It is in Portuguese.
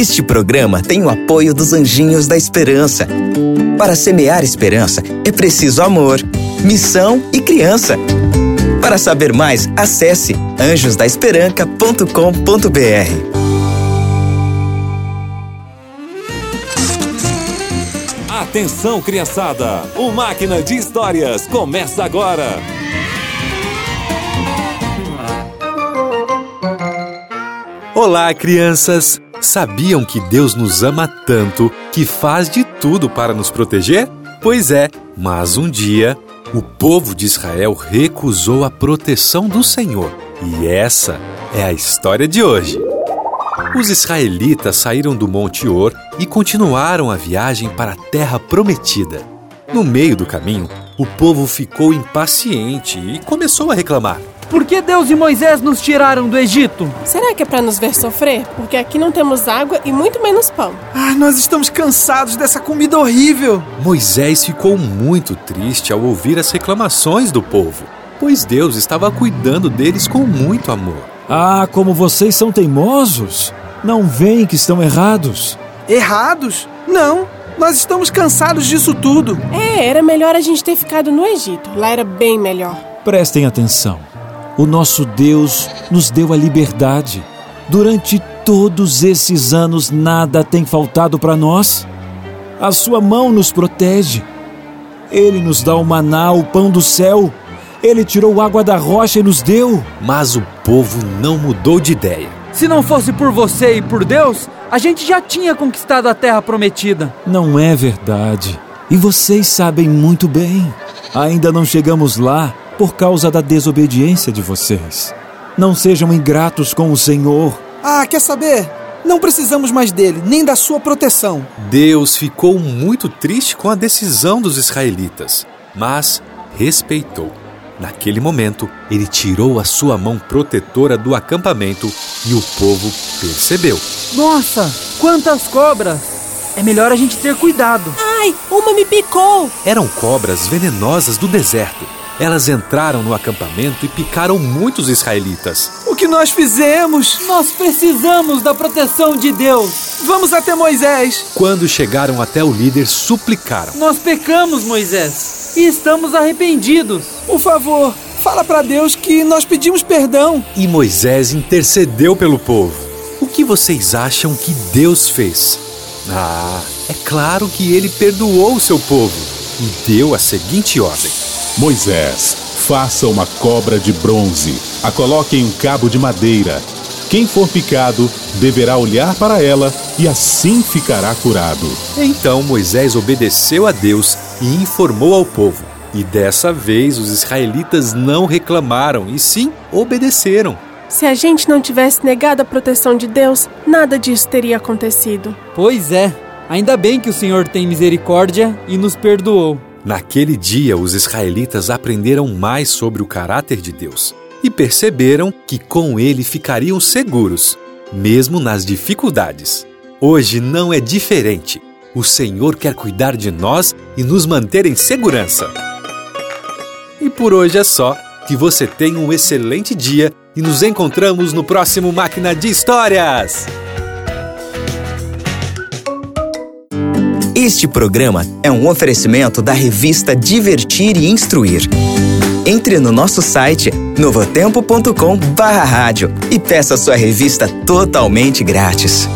Este programa tem o apoio dos Anjinhos da Esperança. Para semear esperança, é preciso amor, missão e criança. Para saber mais, acesse anjosdaesperanca.com.br. Atenção, criançada! O Máquina de Histórias começa agora! Olá, crianças! Sabiam que Deus nos ama tanto que faz de tudo para nos proteger? Pois é, mas um dia o povo de Israel recusou a proteção do Senhor. E essa é a história de hoje. Os israelitas saíram do Monte Or e continuaram a viagem para a Terra Prometida. No meio do caminho, o povo ficou impaciente e começou a reclamar. Por que Deus e Moisés nos tiraram do Egito? Será que é para nos ver sofrer? Porque aqui não temos água e muito menos pão. Ah, nós estamos cansados dessa comida horrível. Moisés ficou muito triste ao ouvir as reclamações do povo, pois Deus estava cuidando deles com muito amor. Ah, como vocês são teimosos! Não veem que estão errados. Errados? Não, nós estamos cansados disso tudo. É, era melhor a gente ter ficado no Egito. Lá era bem melhor. Prestem atenção. O nosso Deus nos deu a liberdade. Durante todos esses anos, nada tem faltado para nós. A sua mão nos protege. Ele nos dá o maná, o pão do céu. Ele tirou água da rocha e nos deu. Mas o povo não mudou de ideia. Se não fosse por você e por Deus, a gente já tinha conquistado a terra prometida. Não é verdade. E vocês sabem muito bem. Ainda não chegamos lá por causa da desobediência de vocês. Não sejam ingratos com o Senhor. Ah, quer saber? Não precisamos mais dele, nem da sua proteção. Deus ficou muito triste com a decisão dos israelitas, mas respeitou. Naquele momento, ele tirou a sua mão protetora do acampamento e o povo percebeu. Nossa, quantas cobras! É melhor a gente ter cuidado. Ai, uma me picou! Eram cobras venenosas do deserto. Elas entraram no acampamento e picaram muitos israelitas. O que nós fizemos? Nós precisamos da proteção de Deus. Vamos até Moisés. Quando chegaram até o líder, suplicaram. Nós pecamos, Moisés, e estamos arrependidos. Por favor, fala para Deus que nós pedimos perdão. E Moisés intercedeu pelo povo. O que vocês acham que Deus fez? Ah, é claro que ele perdoou o seu povo e deu a seguinte ordem: Moisés, faça uma cobra de bronze, a coloque em um cabo de madeira. Quem for picado deverá olhar para ela e assim ficará curado. Então Moisés obedeceu a Deus e informou ao povo. E dessa vez os israelitas não reclamaram e sim obedeceram. Se a gente não tivesse negado a proteção de Deus, nada disso teria acontecido. Pois é, ainda bem que o Senhor tem misericórdia e nos perdoou. Naquele dia, os israelitas aprenderam mais sobre o caráter de Deus e perceberam que com ele ficariam seguros, mesmo nas dificuldades. Hoje não é diferente. O Senhor quer cuidar de nós e nos manter em segurança. E por hoje é só. Que você tenha um excelente dia e nos encontramos no próximo Máquina de Histórias! Este programa é um oferecimento da revista Divertir e Instruir. Entre no nosso site novotempo.com/rádio e peça sua revista totalmente grátis.